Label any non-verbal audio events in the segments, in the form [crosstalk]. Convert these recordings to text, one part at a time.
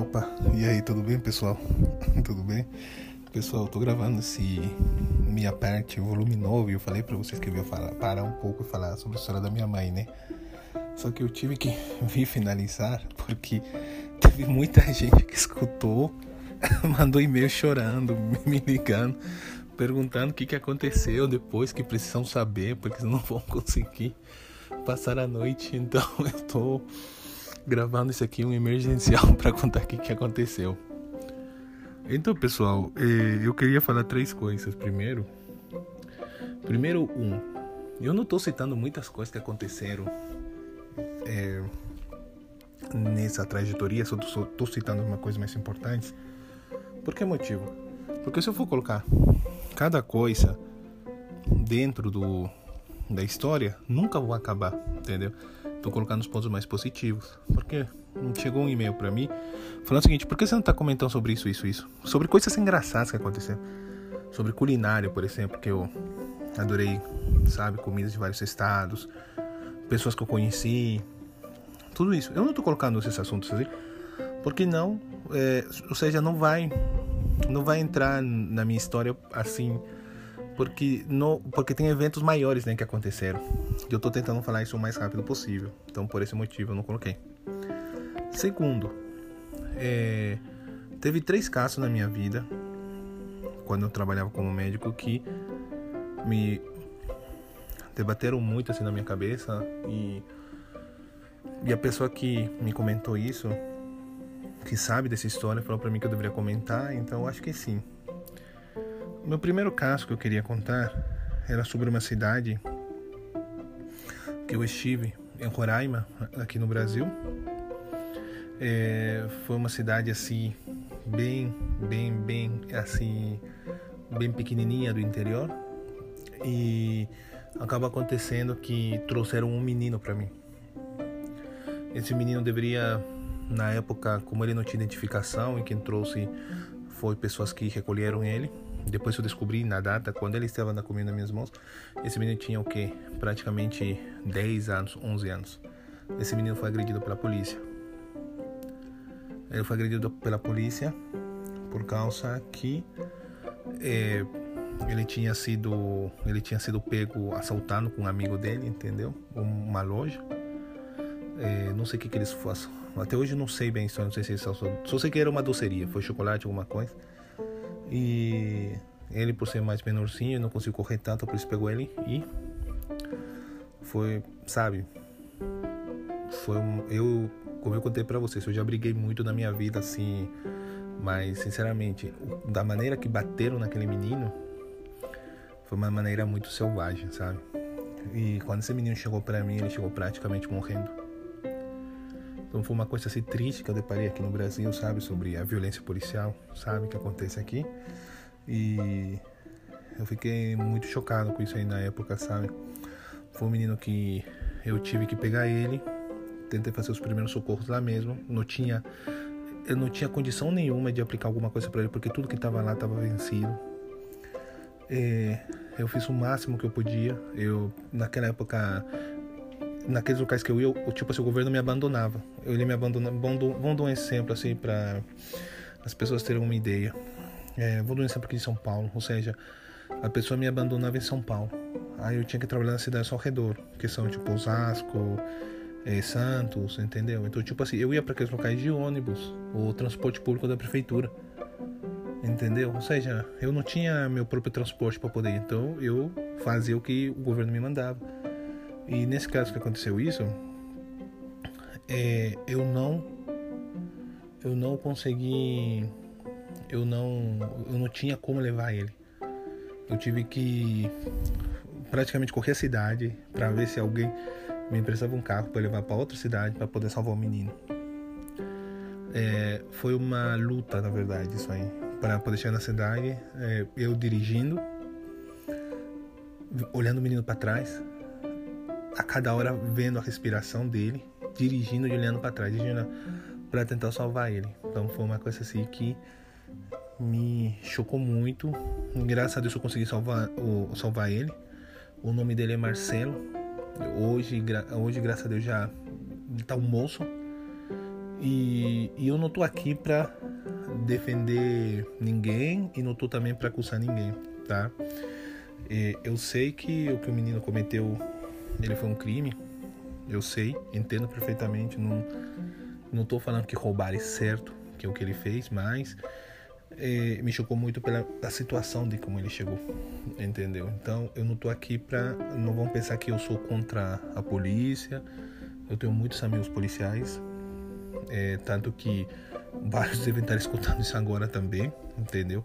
Opa, e aí, tudo bem, pessoal? [laughs] tudo bem? Pessoal, tô gravando esse minha parte, volume novo, e eu falei para vocês que eu ia falar, parar um pouco e falar sobre a história da minha mãe, né? Só que eu tive que [laughs] vir finalizar porque [laughs] teve muita gente que escutou, mandou e-mail chorando, me ligando, perguntando o que, que aconteceu depois, que precisam saber, porque não vão [laughs] conseguir passar a noite. Então [laughs] eu tô gravando isso aqui um emergencial [laughs] para contar o que, que aconteceu. Então, pessoal, eh, eu queria falar três coisas. Primeiro, primeiro um, eu não estou citando muitas coisas que aconteceram é, nessa trajetória, só estou citando uma coisa mais importante. Por que motivo? Porque se eu for colocar cada coisa dentro do da história, nunca vou acabar, entendeu? Tô colocando os pontos mais positivos. Porque chegou um e-mail para mim falando o seguinte: por que você não tá comentando sobre isso, isso, isso? Sobre coisas engraçadas que aconteceram. Sobre culinária, por exemplo, que eu adorei, sabe? Comidas de vários estados, pessoas que eu conheci, tudo isso. Eu não tô colocando esses assuntos assim, porque não, é, ou seja, não vai, não vai entrar na minha história assim porque no, porque tem eventos maiores né, que aconteceram. E eu estou tentando falar isso o mais rápido possível. Então, por esse motivo, eu não coloquei. Segundo, é, teve três casos na minha vida, quando eu trabalhava como médico, que me debateram muito assim na minha cabeça. E, e a pessoa que me comentou isso, que sabe dessa história, falou para mim que eu deveria comentar. Então, eu acho que sim. Meu primeiro caso que eu queria contar era sobre uma cidade que eu estive em Roraima, aqui no Brasil. É, foi uma cidade assim bem, bem, bem assim bem pequenininha do interior e acaba acontecendo que trouxeram um menino para mim. Esse menino deveria na época, como ele não tinha identificação e quem trouxe foi pessoas que recolheram ele, depois eu descobri na data, quando ele estava na comida nas minhas mãos, esse menino tinha o quê? Praticamente 10 anos, 11 anos. Esse menino foi agredido pela polícia. Ele foi agredido pela polícia por causa que é, ele tinha sido ele tinha sido pego assaltando com um amigo dele, entendeu? Uma loja. É, não sei o que, que eles façam. Até hoje não sei bem, só não sei se eles só sei que era uma doceria, foi chocolate, alguma coisa. E ele, por ser mais menorzinho, não conseguiu correr tanto, por isso pegou ele e foi, sabe? Foi um, eu, como eu contei para vocês, eu já briguei muito na minha vida assim, mas sinceramente, da maneira que bateram naquele menino, foi uma maneira muito selvagem, sabe? E quando esse menino chegou para mim, ele chegou praticamente morrendo. Então foi uma coisa assim triste que eu deparei aqui no Brasil, sabe, sobre a violência policial, sabe, que acontece aqui. E eu fiquei muito chocado com isso aí na época, sabe? Foi um menino que eu tive que pegar ele, tentei fazer os primeiros socorros lá mesmo, não tinha eu não tinha condição nenhuma de aplicar alguma coisa para ele porque tudo que estava lá estava vencido. É, eu fiz o máximo que eu podia. Eu naquela época naqueles locais que eu ia, o tipo assim, o governo me abandonava. Ele me abandonava. Vamos dar um exemplo assim para as pessoas terem uma ideia. É, vou dar um exemplo aqui de São Paulo, ou seja, a pessoa me abandonava em São Paulo. Aí eu tinha que trabalhar nas cidades ao redor, que são tipo Osasco, é, Santos, entendeu? Então, tipo assim, eu ia para aqueles locais de ônibus ou transporte público da prefeitura, entendeu? Ou seja, eu não tinha meu próprio transporte para poder, então eu fazia o que o governo me mandava. E nesse caso que aconteceu isso, é, eu não eu não consegui eu não eu não tinha como levar ele. Eu tive que praticamente correr a cidade para ver se alguém me emprestava um carro para levar para outra cidade para poder salvar o menino. É, foi uma luta, na verdade, isso aí, para poder chegar na cidade, é, eu dirigindo, olhando o menino para trás, a cada hora vendo a respiração dele, dirigindo e olhando para trás, dirigindo para tentar salvar ele. Então foi uma coisa assim que me chocou muito. Graças a Deus eu consegui salvar, o, salvar ele. O nome dele é Marcelo. Hoje, hoje graças a Deus, já está um moço. E, e eu não tô aqui para defender ninguém e não tô também para acusar ninguém, tá? E eu sei que o que o menino cometeu, ele foi um crime. Eu sei, entendo perfeitamente. Não, não tô falando que roubar é certo, que é o que ele fez, mas é, me chocou muito pela a situação de como ele chegou, entendeu? Então eu não tô aqui para não vão pensar que eu sou contra a polícia. Eu tenho muitos amigos policiais, é, tanto que vários devem estar escutando isso agora também, entendeu?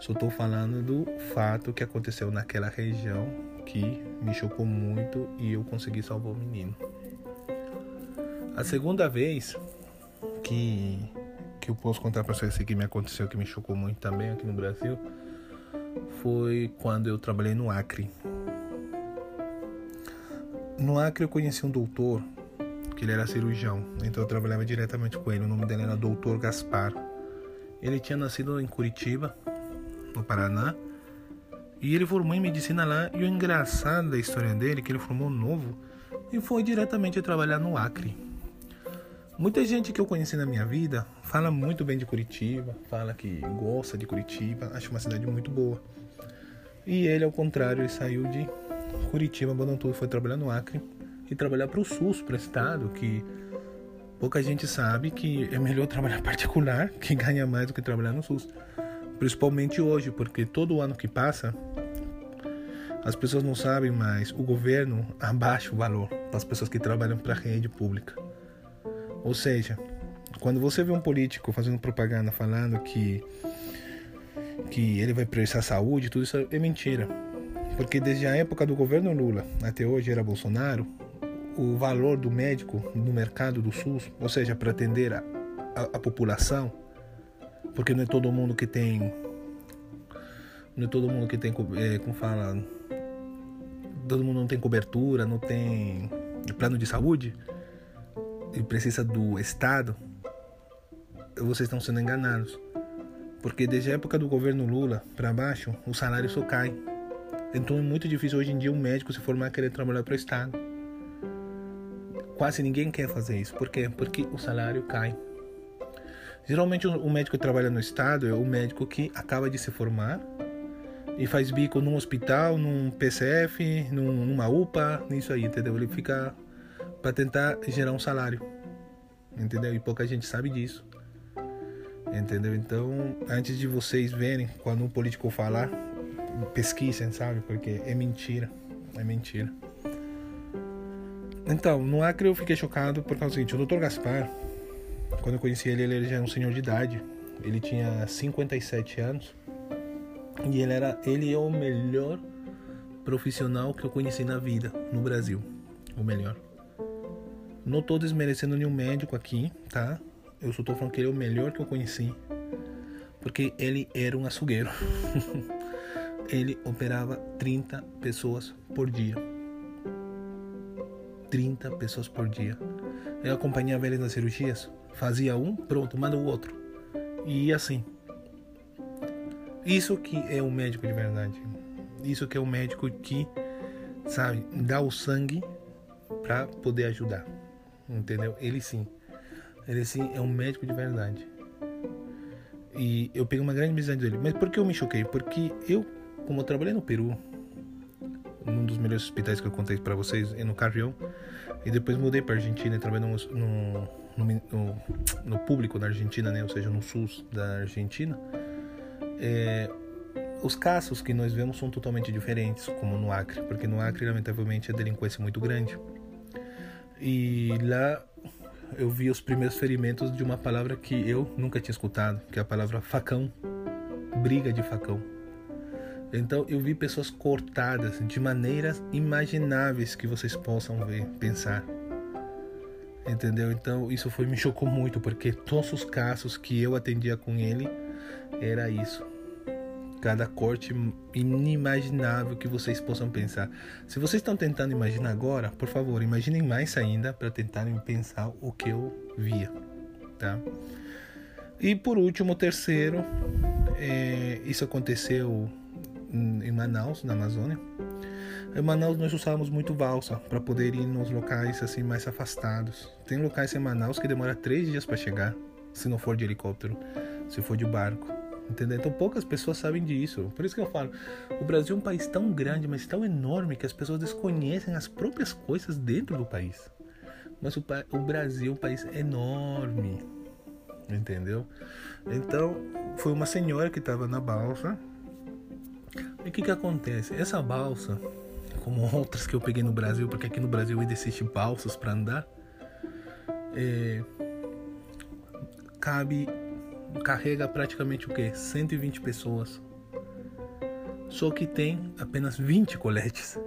Só estou falando do fato que aconteceu naquela região que me chocou muito e eu consegui salvar o menino. A segunda vez que que eu posso contar para vocês que me aconteceu que me chocou muito também aqui no Brasil foi quando eu trabalhei no Acre. No Acre eu conheci um doutor que ele era cirurgião, então eu trabalhava diretamente com ele. O nome dele era Doutor Gaspar. Ele tinha nascido em Curitiba, no Paraná, e ele formou em medicina lá. E o engraçado da história dele é que ele formou novo e foi diretamente trabalhar no Acre. Muita gente que eu conheci na minha vida fala muito bem de Curitiba, fala que gosta de Curitiba, acha uma cidade muito boa. E ele, ao contrário, ele saiu de Curitiba, abandonou tudo, foi trabalhar no Acre e trabalhar para o SUS, para o Estado, que pouca gente sabe que é melhor trabalhar [laughs] particular, que ganha mais do que trabalhar no SUS. Principalmente hoje, porque todo ano que passa, as pessoas não sabem, mas o governo [laughs] abaixa o valor para as pessoas que trabalham para a rede pública. Ou seja, quando você vê um político fazendo propaganda falando que que ele vai prestar saúde, tudo isso é mentira. Porque desde a época do governo Lula até hoje era Bolsonaro, o valor do médico no mercado do SUS, ou seja, para atender a, a, a, população, porque não é todo mundo que tem, não é todo mundo que tem, é, como fala, todo mundo não tem cobertura, não tem plano de saúde e precisa do Estado, vocês estão sendo enganados. Porque desde a época do governo Lula para baixo, o salário só cai. Então é muito difícil hoje em dia um médico se formar e querer trabalhar para o Estado. Quase ninguém quer fazer isso. Por quê? Porque o salário cai. Geralmente o médico que trabalha no Estado é o médico que acaba de se formar e faz bico num hospital, num PCF, num, numa UPA, nisso aí, entendeu? Ele fica para tentar gerar um salário, entendeu? E pouca gente sabe disso, entendeu? Então, antes de vocês verem quando um político falar, pesquisem, sabe? Porque é mentira, é mentira. Então, no Acre eu fiquei chocado por causa do seguinte: o Dr. Gaspar, quando eu conheci ele, ele já era um senhor de idade, ele tinha 57 anos e ele era, ele é o melhor profissional que eu conheci na vida no Brasil, o melhor. Não tô desmerecendo nenhum médico aqui, tá? Eu só tô falando que ele é o melhor que eu conheci. Porque ele era um açougueiro. [laughs] ele operava 30 pessoas por dia. 30 pessoas por dia. Eu acompanhava ele nas cirurgias. Fazia um, pronto, manda o outro. E assim. Isso que é um médico de verdade. Isso que é um médico que, sabe, dá o sangue para poder ajudar entendeu? Ele sim. Ele sim é um médico de verdade. E eu peguei uma grande amizade dele. Mas por que eu me choquei? Porque eu, como eu trabalhei no Peru, num dos melhores hospitais que eu contei para vocês, é no Carrião, e depois mudei para Argentina e trabalhei no, no, no, público da Argentina, né? ou seja, no SUS da Argentina. É, os casos que nós vemos são totalmente diferentes, como no Acre, porque no Acre, lamentavelmente, a delinquência é muito grande. E lá eu vi os primeiros ferimentos de uma palavra que eu nunca tinha escutado, que é a palavra facão, briga de facão. Então eu vi pessoas cortadas de maneiras imagináveis que vocês possam ver, pensar. Entendeu? Então isso foi me chocou muito porque todos os casos que eu atendia com ele era isso cada corte inimaginável que vocês possam pensar. Se vocês estão tentando imaginar agora, por favor, imaginem mais ainda para tentarem pensar o que eu via, tá? E por último, terceiro, é, isso aconteceu em Manaus, na Amazônia. Em Manaus nós usávamos muito balsa para poder ir nos locais assim mais afastados. Tem locais em Manaus que demora três dias para chegar, se não for de helicóptero, se for de barco. Entendeu? Então poucas pessoas sabem disso. Por isso que eu falo, o Brasil é um país tão grande, mas tão enorme que as pessoas desconhecem as próprias coisas dentro do país. Mas o, o Brasil é um país enorme, entendeu? Então foi uma senhora que estava na balsa. E o que que acontece? Essa balsa, como outras que eu peguei no Brasil, porque aqui no Brasil ainda existe balsas para andar, é, cabe carrega praticamente o que? 120 pessoas. Só que tem apenas 20 coletes.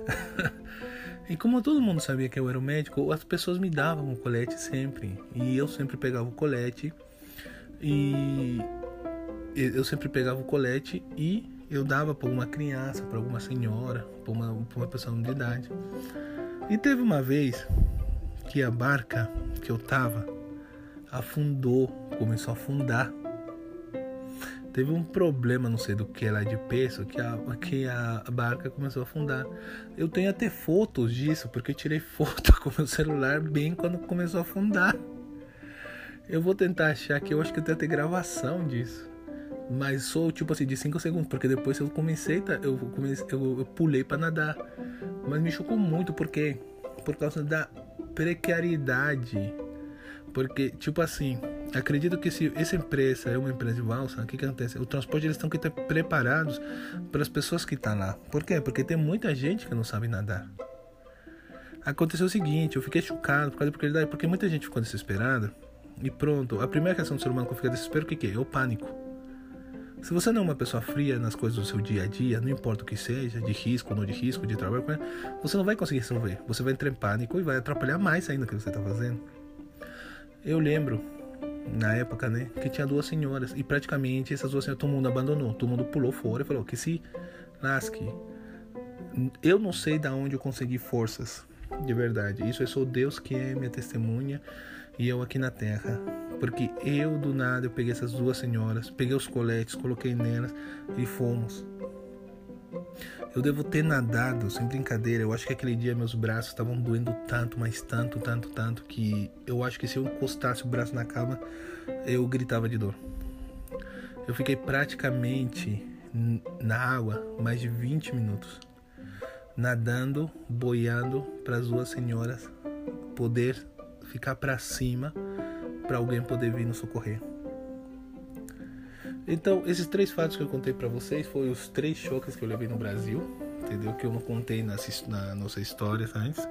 [laughs] e como todo mundo sabia que eu era o médico, as pessoas me davam o colete sempre. E eu sempre pegava o colete. E eu sempre pegava o colete e eu dava para uma criança, para alguma senhora, para uma, uma pessoa de idade. E teve uma vez que a barca que eu tava afundou, começou a afundar teve um problema, não sei do que lá de peso, que a, que a barca começou a afundar. Eu tenho até fotos disso, porque eu tirei foto [laughs] com meu celular bem quando começou a afundar. Eu vou tentar achar que eu acho que eu tenho até gravação disso. Mas sou tipo assim de 5 segundos, porque depois eu comecei, tá, eu comecei, eu, eu pulei para nadar. Mas me chocou muito porque por causa da precariedade. Porque tipo assim, Acredito que se essa empresa é uma empresa de valsa, o que, acontece? O transporte eles estão que estar preparados para as pessoas que estão lá. Por quê? Porque tem muita gente que não sabe nadar. Aconteceu o seguinte, eu fiquei chocado por causa da precariedade, porque muita gente ficou desesperada. E pronto, a primeira reação do ser humano quando fica desespero, o que, que é? É o pânico. Se você não é uma pessoa fria nas coisas do seu dia a dia, não importa o que seja, de risco ou não de risco, de trabalho, você não vai conseguir resolver. Você vai entrar em pânico e vai atrapalhar mais ainda o que você está fazendo. Eu lembro na época, né? Que tinha duas senhoras. E praticamente essas duas senhoras todo mundo abandonou. Todo mundo pulou fora e falou que se lasque. Eu não sei da onde eu consegui forças. De verdade. Isso é só Deus que é minha testemunha. E eu aqui na terra. Porque eu do nada eu peguei essas duas senhoras, peguei os coletes, coloquei nelas e fomos. Eu devo ter nadado, sem brincadeira. Eu acho que aquele dia meus braços estavam doendo tanto, mas tanto, tanto, tanto, que eu acho que se eu encostasse o braço na cama, eu gritava de dor. Eu fiquei praticamente na água mais de 20 minutos, nadando, boiando para as duas senhoras poder ficar para cima para alguém poder vir nos socorrer. Então, esses três fatos que eu contei para vocês foram os três choques que eu levei no Brasil, entendeu? Que eu não contei nas, na nossa história antes.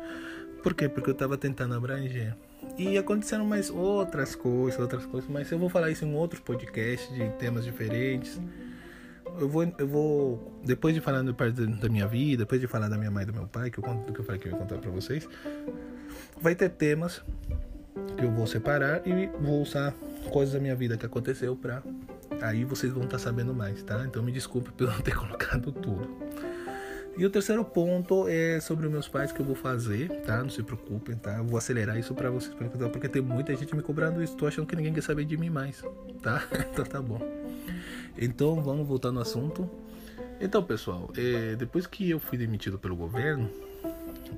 Por quê? Porque eu tava tentando abranger. E aconteceram mais outras coisas, outras coisas, mas eu vou falar isso em outros podcasts de temas diferentes. Eu vou, eu vou depois de falar da parte da minha vida, depois de falar da minha mãe e do meu pai, que eu conto do que eu falei que eu ia contar para vocês, vai ter temas eu vou separar e vou usar coisas da minha vida que aconteceu para Aí vocês vão estar tá sabendo mais, tá? Então me desculpe por não ter [laughs] colocado tudo. E o terceiro ponto é sobre meus pais que eu vou fazer, tá? Não se preocupem, tá? Eu vou acelerar isso para vocês, porque tem muita gente me cobrando isso. Tô achando que ninguém quer saber de mim mais, tá? [laughs] então tá bom. Então vamos voltar no assunto. Então, pessoal, é, depois que eu fui demitido pelo governo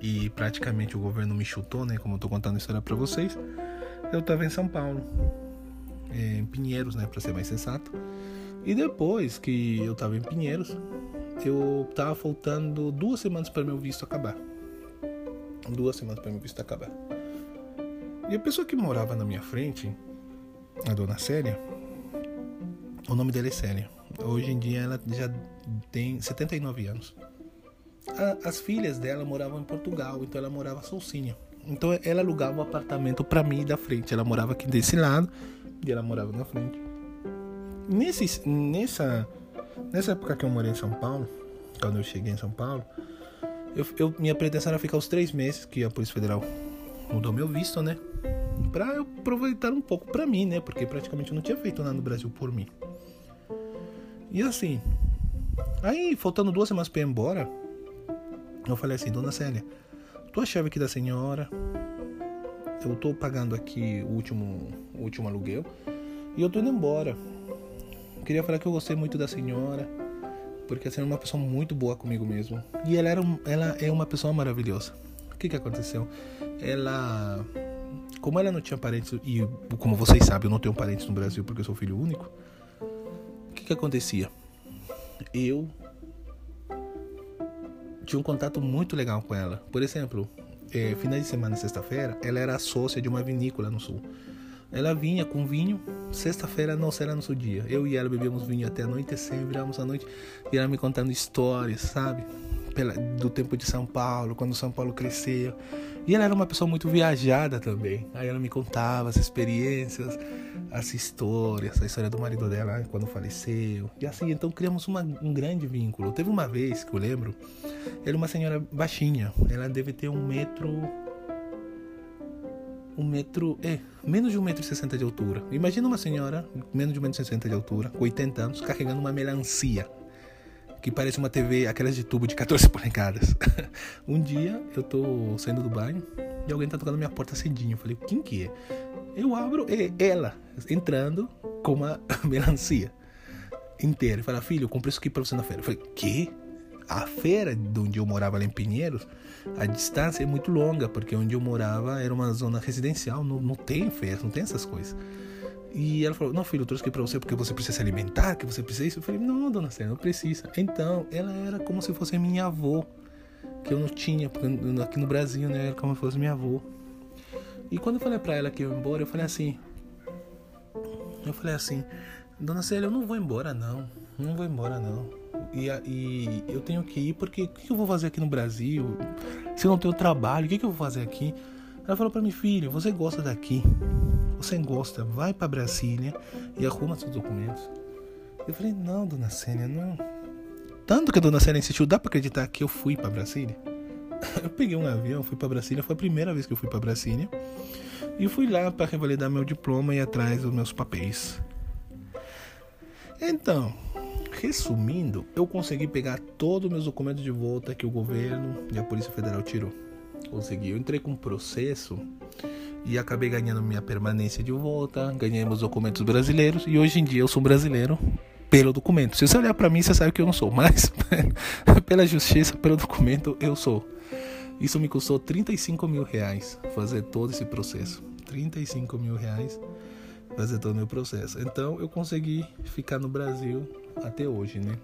e praticamente o governo me chutou, né? Como eu tô contando a história para vocês, eu tava em São Paulo é, em Pinheiros, né, para ser mais sensato. E depois que eu tava em Pinheiros, eu tava faltando duas semanas para meu visto acabar. Duas semanas para meu visto acabar. E a pessoa que morava na minha frente, a dona Célia, o nome dela é Célia. Hoje em dia ela já tem 79 anos. As filhas dela moravam em Portugal, então ela morava sozinha. Então ela alugava um apartamento para mim da frente. Ela morava aqui desse lado e ela morava na frente. Nesse, nessa, nessa época que eu morei em São Paulo, quando eu cheguei em São Paulo, eu, eu, minha pretensão era ficar os três meses que a Polícia Federal mudou meu visto, né? Pra eu aproveitar um pouco pra mim, né? Porque praticamente eu não tinha feito nada no Brasil por mim. E assim, aí faltando duas semanas pra ir embora, eu falei assim, dona Célia, tu a chave aqui da senhora, eu tô pagando aqui o último, o último aluguel e eu tô indo embora. Queria falar que eu gostei muito da senhora porque assim, era uma pessoa muito boa comigo mesmo. E ela, era, ela é uma pessoa maravilhosa. O que, que aconteceu? Ela. Como ela não tinha parentes, e como vocês sabem, eu não tenho parentes no Brasil porque eu sou filho único. O que, que acontecia? Eu tinha um contato muito legal com ela. Por exemplo, é, finais de semana, sexta-feira, ela era sócia de uma vinícola no sul. Ela vinha com vinho, sexta-feira não será nosso dia. Eu e ela bebíamos vinho até anoitecer, viramos a noite e ela me contando histórias, sabe? Pela, do tempo de São Paulo, quando São Paulo cresceu. E ela era uma pessoa muito viajada também. Aí ela me contava as experiências, as histórias, a história do marido dela quando faleceu. E assim, então criamos uma, um grande vínculo. Teve uma vez que eu lembro, ela é uma senhora baixinha. Ela deve ter um metro um metro, é, menos de um metro e sessenta de altura. Imagina uma senhora, menos de um metro e sessenta de altura, com 80 anos, carregando uma melancia, que parece uma TV, aquelas de tubo de 14 [laughs] polegadas. [laughs] um dia eu tô saindo do banho e alguém tá tocando minha porta cedinho. Eu falei, quem que é? Eu abro, é ela, entrando com uma [laughs] melancia inteira. Fala, filho, eu comprei isso aqui pra você na feira. Eu falei, que? A feira de onde eu morava lá em Pinheiros a distância é muito longa, porque onde eu morava era uma zona residencial, não, não tem festa, não tem essas coisas. E ela falou: Não, filho, eu trouxe aqui pra você porque você precisa se alimentar, que você precisa isso. Eu falei: Não, dona Célia, não precisa. Então, ela era como se fosse minha avó, que eu não tinha, aqui no Brasil, né? Era como se fosse minha avó. E quando eu falei pra ela que eu ia embora, eu falei assim: Eu falei assim, Dona Célia, eu não vou embora, não. Não vou embora, não e, e eu tenho que ir porque o que eu vou fazer aqui no Brasil? Se eu não tenho trabalho, o que eu vou fazer aqui? Ela falou para mim, filho, você gosta daqui? Você gosta? Vai para Brasília e arruma seus documentos. Eu falei, não, dona Sênia, não. Tanto que a dona Sênia insistiu, dá para acreditar que eu fui para Brasília? [laughs] Eu peguei um avião, fui para Brasília, foi a primeira vez que eu fui para Brasília. E fui lá para revalidar meu diploma e atrás dos meus papéis. Então, Resumindo, eu consegui pegar todos os meus documentos de volta que o governo e a Polícia Federal tirou. Consegui. Eu entrei com um processo e acabei ganhando minha permanência de volta, ganhei meus documentos brasileiros e hoje em dia eu sou brasileiro pelo documento. Se você olhar para mim, você sabe que eu não sou, mas [laughs] pela justiça, pelo documento, eu sou. Isso me custou 35 mil reais fazer todo esse processo. 35 mil reais fazer todo o meu processo. Então eu consegui ficar no Brasil até hoje, né?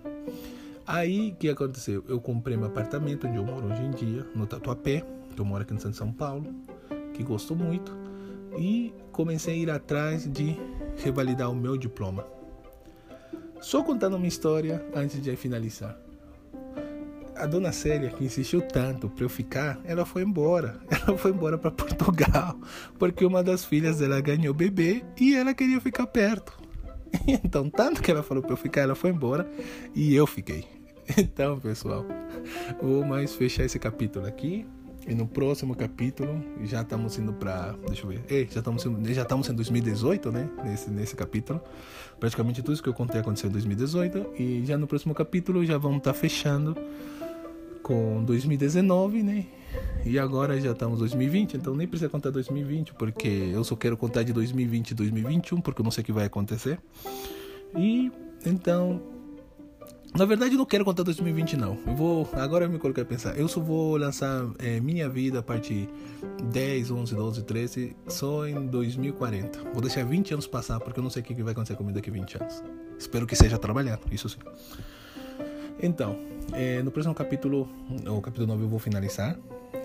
Aí o que aconteceu? Eu comprei meu apartamento onde eu moro hoje em dia, no Tatuapé, que eu moro aqui no Santo São Paulo, que gosto muito, e comecei a ir atrás de revalidar o meu diploma. Só contando uma história antes de finalizar a dona Célia, que insistiu tanto para eu ficar, ela foi embora. [laughs] Ela foi embora para Portugal, porque uma das filhas dela ganhou bebê e ela queria ficar perto. [laughs] Então, tanto que ela falou para eu ficar, ela foi embora e eu fiquei. [laughs] Então, pessoal, vou mais fechar esse capítulo aqui. E no próximo capítulo, já estamos indo para. Deixa eu ver. Ei, já estamos, já estamos em 2018, né? Nesse, nesse capítulo. Praticamente tudo isso que eu contei aconteceu em 2018. E já no próximo capítulo já vamos estar tá fechando com 2019, né? E agora já estamos 2020, então nem precisa contar 2020, porque eu só quero contar de 2020 e 2021, porque eu não sei o que vai acontecer. E então, na verdade, eu não quero contar 2020 não. Eu vou agora eu me coloquei a pensar. Eu só vou lançar é, minha vida a partir 10, 11, 12, 13 só em 2040. Vou deixar 20 anos passar porque eu não sei o que vai acontecer comigo daqui a 20 anos. Espero que seja trabalhando, isso sim. Então, é, no próximo capítulo, o capítulo 9 eu vou finalizar,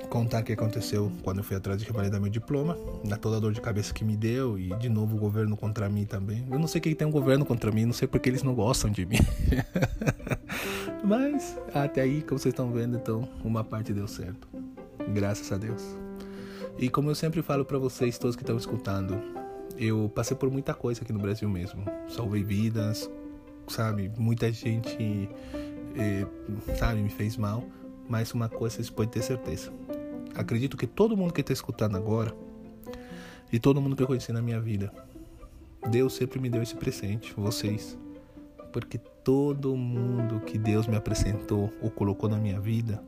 contar o que aconteceu quando eu fui atrás de revalidar meu diploma, da toda a dor de cabeça que me deu e de novo o governo contra mim também. Eu não sei quem tem um governo contra mim, não sei porque eles não gostam de mim. [laughs] Mas até aí, como vocês estão vendo, então uma parte deu certo. Graças a Deus. E como eu sempre falo para vocês, todos que estão escutando, eu passei por muita coisa aqui no Brasil mesmo. Salvei vidas, sabe? Muita gente eh, sabe, me fez mal, mas uma coisa vocês podem ter certeza. Acredito que todo mundo que está escutando agora e todo mundo que eu conheci na minha vida, Deus sempre me deu esse presente, vocês. Porque todo mundo que Deus me apresentou ou colocou na minha vida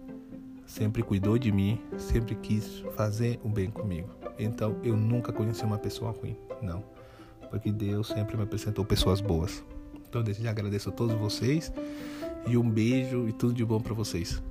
sempre cuidou de mim, sempre quis fazer o bem comigo. Então eu nunca conheci uma pessoa ruim, não. Porque Deus sempre me apresentou pessoas boas. Então desde já agradeço a todos vocês E um beijo e tudo de bom para vocês.